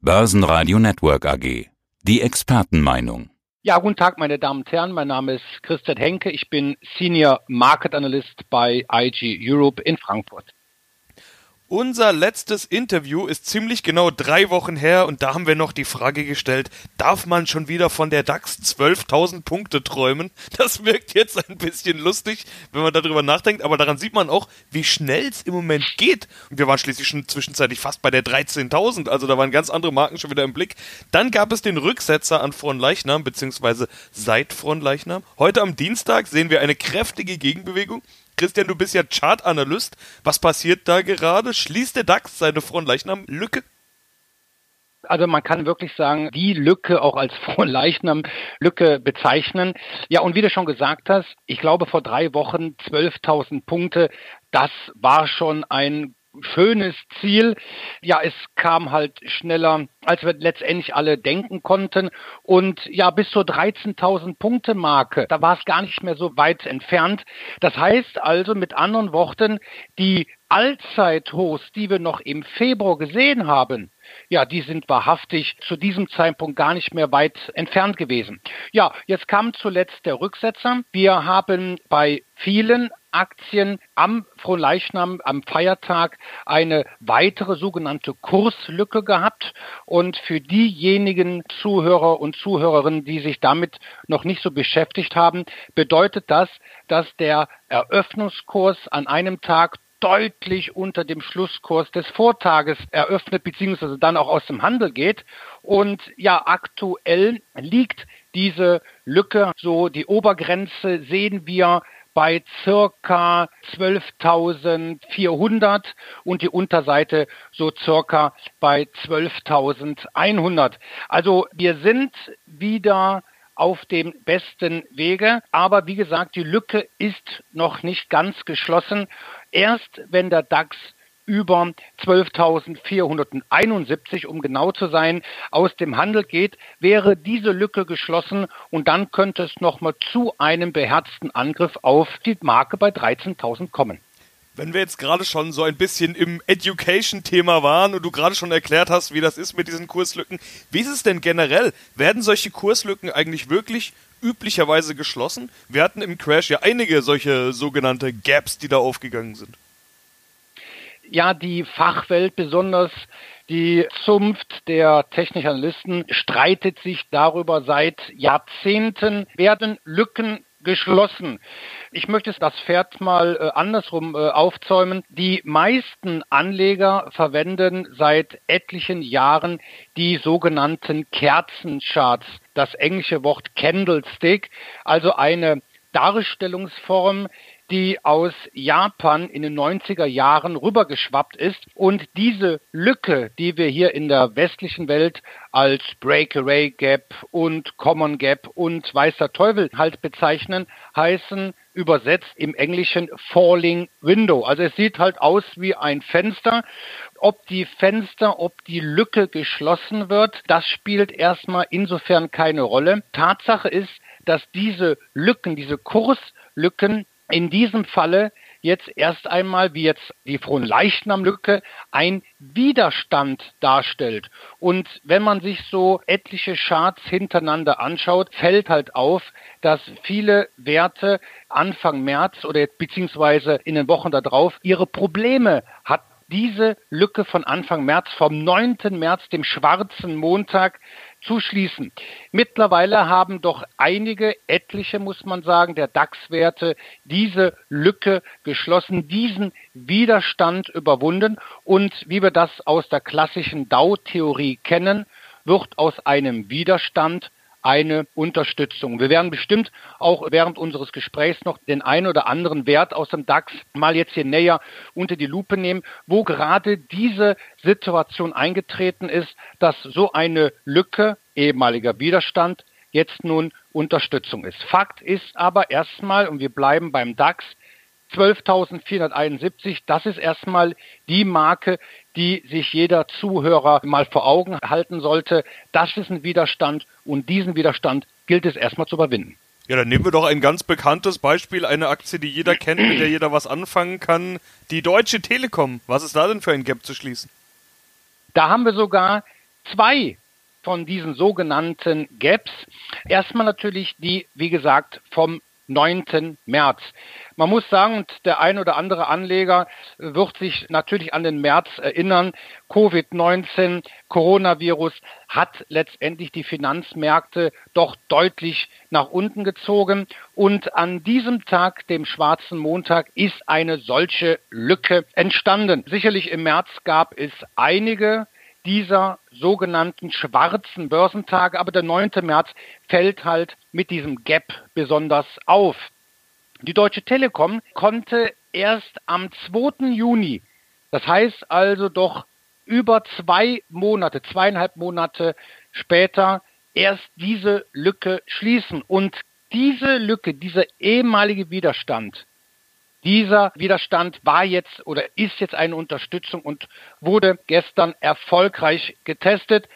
Börsenradio Network AG. Die Expertenmeinung. Ja, guten Tag, meine Damen und Herren. Mein Name ist Christian Henke. Ich bin Senior Market Analyst bei IG Europe in Frankfurt. Unser letztes Interview ist ziemlich genau drei Wochen her und da haben wir noch die Frage gestellt, darf man schon wieder von der DAX 12.000 Punkte träumen? Das wirkt jetzt ein bisschen lustig, wenn man darüber nachdenkt, aber daran sieht man auch, wie schnell es im Moment geht. Wir waren schließlich schon zwischenzeitlich fast bei der 13.000, also da waren ganz andere Marken schon wieder im Blick. Dann gab es den Rücksetzer an Fronleichnam, beziehungsweise seit Fronleichnam. Heute am Dienstag sehen wir eine kräftige Gegenbewegung. Christian, du bist ja Chartanalyst. Was passiert da gerade? Schließt der DAX seine Fronleichnam-Lücke? Also man kann wirklich sagen, die Lücke auch als Fronleichnam-Lücke bezeichnen. Ja, und wie du schon gesagt hast, ich glaube vor drei Wochen 12.000 Punkte, das war schon ein schönes Ziel. Ja, es kam halt schneller, als wir letztendlich alle denken konnten. Und ja, bis zur 13.000 Punkte Marke, da war es gar nicht mehr so weit entfernt. Das heißt also mit anderen Worten, die Allzeithochs, die wir noch im Februar gesehen haben, ja, die sind wahrhaftig zu diesem Zeitpunkt gar nicht mehr weit entfernt gewesen. Ja, jetzt kam zuletzt der Rücksetzer. Wir haben bei vielen Aktien am Fronleichnam, am Feiertag, eine weitere sogenannte Kurslücke gehabt. Und für diejenigen Zuhörer und Zuhörerinnen, die sich damit noch nicht so beschäftigt haben, bedeutet das, dass der Eröffnungskurs an einem Tag deutlich unter dem Schlusskurs des Vortages eröffnet beziehungsweise dann auch aus dem Handel geht. Und ja, aktuell liegt diese Lücke, so die Obergrenze sehen wir bei circa 12.400 und die Unterseite so circa bei 12.100. Also wir sind wieder auf dem besten Wege. Aber wie gesagt, die Lücke ist noch nicht ganz geschlossen. Erst wenn der DAX über 12.471, um genau zu sein, aus dem Handel geht, wäre diese Lücke geschlossen und dann könnte es nochmal zu einem beherzten Angriff auf die Marke bei 13.000 kommen. Wenn wir jetzt gerade schon so ein bisschen im Education-Thema waren und du gerade schon erklärt hast, wie das ist mit diesen Kurslücken, wie ist es denn generell? Werden solche Kurslücken eigentlich wirklich üblicherweise geschlossen? Wir hatten im Crash ja einige solche sogenannte Gaps, die da aufgegangen sind ja, die Fachwelt, besonders die Zunft der technischen Analysten, streitet sich darüber seit Jahrzehnten, werden Lücken geschlossen. Ich möchte das Pferd mal äh, andersrum äh, aufzäumen. Die meisten Anleger verwenden seit etlichen Jahren die sogenannten Kerzencharts, das englische Wort Candlestick, also eine Darstellungsform, die aus Japan in den 90er Jahren rübergeschwappt ist. Und diese Lücke, die wir hier in der westlichen Welt als Breakaway Gap und Common Gap und weißer Teufel halt bezeichnen, heißen übersetzt im Englischen Falling Window. Also es sieht halt aus wie ein Fenster. Ob die Fenster, ob die Lücke geschlossen wird, das spielt erstmal insofern keine Rolle. Tatsache ist, dass diese Lücken, diese Kurslücken in diesem Falle jetzt erst einmal, wie jetzt die Fronleichnamlücke, ein Widerstand darstellt. Und wenn man sich so etliche Charts hintereinander anschaut, fällt halt auf, dass viele Werte Anfang März oder beziehungsweise in den Wochen darauf ihre Probleme hatten diese Lücke von Anfang März, vom 9. März, dem schwarzen Montag, zu schließen. Mittlerweile haben doch einige, etliche muss man sagen, der DAX-Werte diese Lücke geschlossen, diesen Widerstand überwunden und wie wir das aus der klassischen Dow-Theorie kennen, wird aus einem Widerstand eine Unterstützung. Wir werden bestimmt auch während unseres Gesprächs noch den einen oder anderen Wert aus dem DAX mal jetzt hier näher unter die Lupe nehmen, wo gerade diese Situation eingetreten ist, dass so eine Lücke, ehemaliger Widerstand, jetzt nun Unterstützung ist. Fakt ist aber erstmal, und wir bleiben beim DAX, 12.471, das ist erstmal die Marke, die sich jeder Zuhörer mal vor Augen halten sollte. Das ist ein Widerstand und diesen Widerstand gilt es erstmal zu überwinden. Ja, dann nehmen wir doch ein ganz bekanntes Beispiel, eine Aktie, die jeder kennt, mit der jeder was anfangen kann. Die Deutsche Telekom. Was ist da denn für ein Gap zu schließen? Da haben wir sogar zwei von diesen sogenannten Gaps. Erstmal natürlich die, wie gesagt, vom 9. März. Man muss sagen, und der ein oder andere Anleger wird sich natürlich an den März erinnern, Covid-19, Coronavirus hat letztendlich die Finanzmärkte doch deutlich nach unten gezogen. Und an diesem Tag, dem schwarzen Montag, ist eine solche Lücke entstanden. Sicherlich im März gab es einige dieser sogenannten schwarzen Börsentage, aber der 9. März fällt halt mit diesem Gap besonders auf. Die Deutsche Telekom konnte erst am 2. Juni, das heißt also doch über zwei Monate, zweieinhalb Monate später, erst diese Lücke schließen. Und diese Lücke, dieser ehemalige Widerstand, dieser Widerstand war jetzt oder ist jetzt eine Unterstützung und wurde gestern erfolgreich getestet.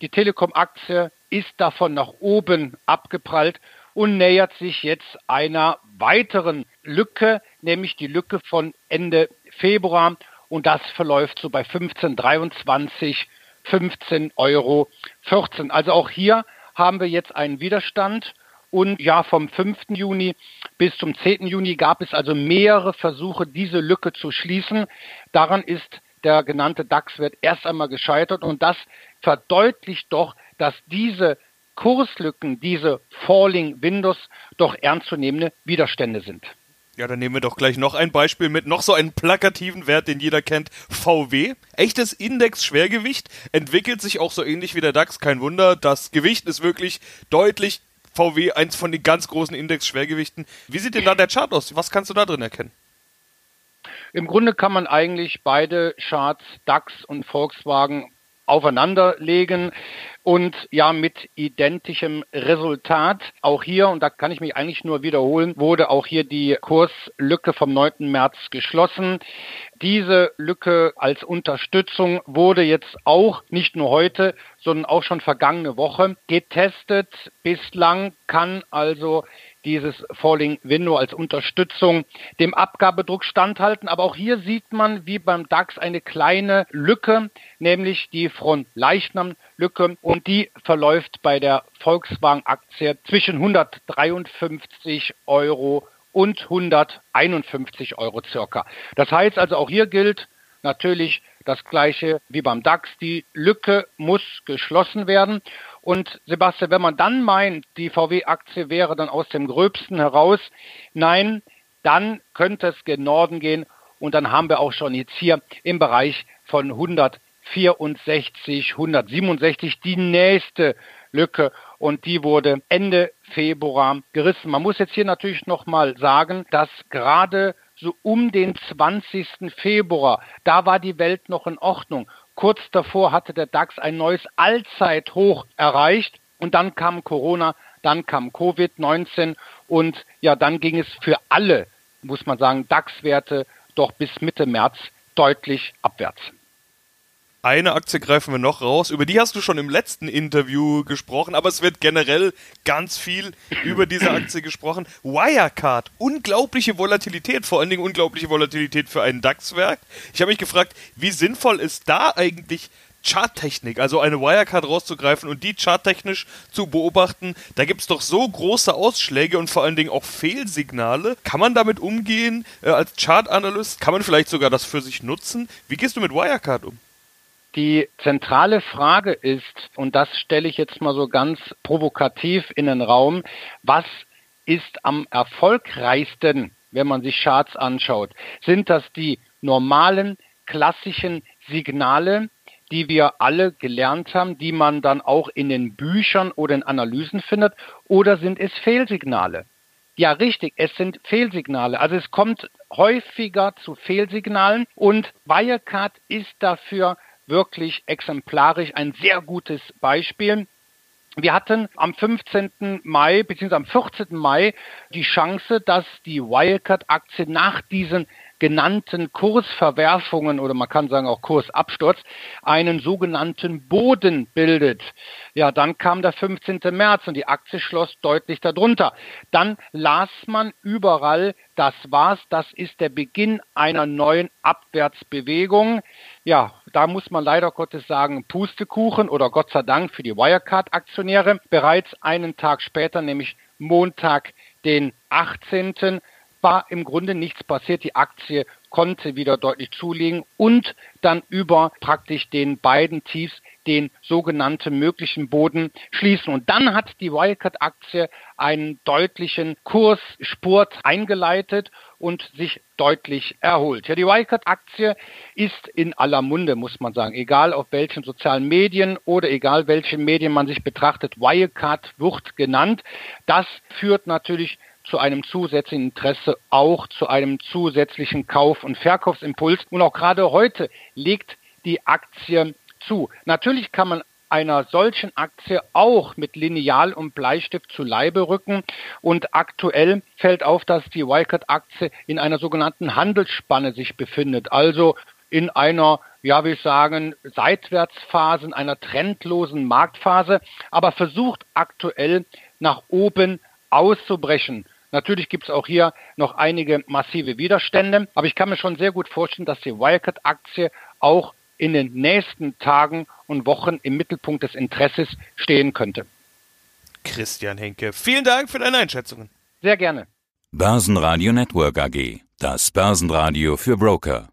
Die Telekom-Aktie ist davon nach oben abgeprallt und nähert sich jetzt einer weiteren Lücke, nämlich die Lücke von Ende Februar. Und das verläuft so bei 15,23, 15 Euro 14. Also auch hier haben wir jetzt einen Widerstand und ja, vom 5. Juni bis zum 10. Juni gab es also mehrere Versuche, diese Lücke zu schließen. Daran ist der genannte DAX-Wert erst einmal gescheitert und das verdeutlicht doch, dass diese Kurslücken, diese Falling Windows doch ernstzunehmende Widerstände sind. Ja, dann nehmen wir doch gleich noch ein Beispiel mit noch so einem plakativen Wert, den jeder kennt. VW. Echtes Index-Schwergewicht. Entwickelt sich auch so ähnlich wie der DAX. Kein Wunder. Das Gewicht ist wirklich deutlich VW eins von den ganz großen Index-Schwergewichten. Wie sieht denn da der Chart aus? Was kannst du da drin erkennen? Im Grunde kann man eigentlich beide Charts, DAX und Volkswagen, aufeinanderlegen und ja mit identischem Resultat. Auch hier, und da kann ich mich eigentlich nur wiederholen, wurde auch hier die Kurslücke vom 9. März geschlossen. Diese Lücke als Unterstützung wurde jetzt auch nicht nur heute, sondern auch schon vergangene Woche getestet. Bislang kann also dieses Falling Window als Unterstützung dem Abgabedruck standhalten. Aber auch hier sieht man wie beim DAX eine kleine Lücke, nämlich die Front-Leichnam-Lücke und die verläuft bei der Volkswagen-Aktie zwischen 153 Euro und 151 Euro circa. Das heißt also auch hier gilt natürlich das gleiche wie beim DAX. Die Lücke muss geschlossen werden. Und Sebastian, wenn man dann meint, die VW-Aktie wäre dann aus dem Gröbsten heraus, nein, dann könnte es gen Norden gehen und dann haben wir auch schon jetzt hier im Bereich von 164, 167 die nächste Lücke und die wurde Ende Februar gerissen. Man muss jetzt hier natürlich nochmal sagen, dass gerade so um den 20. Februar, da war die Welt noch in Ordnung. Kurz davor hatte der DAX ein neues Allzeithoch erreicht und dann kam Corona, dann kam Covid-19 und ja, dann ging es für alle, muss man sagen, DAX-Werte doch bis Mitte März deutlich abwärts. Eine Aktie greifen wir noch raus. Über die hast du schon im letzten Interview gesprochen, aber es wird generell ganz viel über diese Aktie gesprochen. Wirecard, unglaubliche Volatilität, vor allen Dingen unglaubliche Volatilität für ein DAX-Werk. Ich habe mich gefragt, wie sinnvoll ist da eigentlich Charttechnik, also eine Wirecard rauszugreifen und die charttechnisch zu beobachten. Da gibt es doch so große Ausschläge und vor allen Dingen auch Fehlsignale. Kann man damit umgehen äh, als Chartanalyst? Kann man vielleicht sogar das für sich nutzen? Wie gehst du mit Wirecard um? Die zentrale Frage ist, und das stelle ich jetzt mal so ganz provokativ in den Raum, was ist am erfolgreichsten, wenn man sich Charts anschaut? Sind das die normalen, klassischen Signale, die wir alle gelernt haben, die man dann auch in den Büchern oder in Analysen findet, oder sind es Fehlsignale? Ja, richtig, es sind Fehlsignale. Also es kommt häufiger zu Fehlsignalen und Wirecard ist dafür wirklich exemplarisch ein sehr gutes Beispiel. Wir hatten am 15. Mai bzw. am 14. Mai die Chance, dass die Wirecard-Aktie nach diesen genannten Kursverwerfungen oder man kann sagen auch Kursabsturz einen sogenannten Boden bildet. Ja, dann kam der 15. März und die Aktie schloss deutlich darunter. Dann las man überall, das war's, das ist der Beginn einer neuen Abwärtsbewegung. Ja, da muss man leider Gottes sagen, Pustekuchen oder Gott sei Dank für die Wirecard-Aktionäre. Bereits einen Tag später, nämlich Montag, den 18., war im Grunde nichts passiert. Die Aktie konnte wieder deutlich zulegen und dann über praktisch den beiden Tiefs den sogenannten möglichen Boden schließen. Und dann hat die Wirecard-Aktie einen deutlichen Kursspurt eingeleitet und sich deutlich erholt. Ja, die Wirecard-Aktie ist in aller Munde, muss man sagen. Egal auf welchen sozialen Medien oder egal welche Medien man sich betrachtet, Wirecard wird genannt. Das führt natürlich zu einem zusätzlichen Interesse, auch zu einem zusätzlichen Kauf- und Verkaufsimpuls. Und auch gerade heute legt die Aktie zu. Natürlich kann man einer solchen Aktie auch mit Lineal und Bleistift zu Leibe rücken. Und aktuell fällt auf, dass die Wildcard-Aktie in einer sogenannten Handelsspanne sich befindet. Also in einer, ja, wie ich sagen, Seitwärtsphase, in einer trendlosen Marktphase, aber versucht aktuell nach oben auszubrechen. Natürlich gibt es auch hier noch einige massive Widerstände, aber ich kann mir schon sehr gut vorstellen, dass die Wildcat-Aktie auch in den nächsten Tagen und Wochen im Mittelpunkt des Interesses stehen könnte. Christian Henke, vielen Dank für deine Einschätzungen. Sehr gerne. Börsenradio Network AG, das Börsenradio für Broker.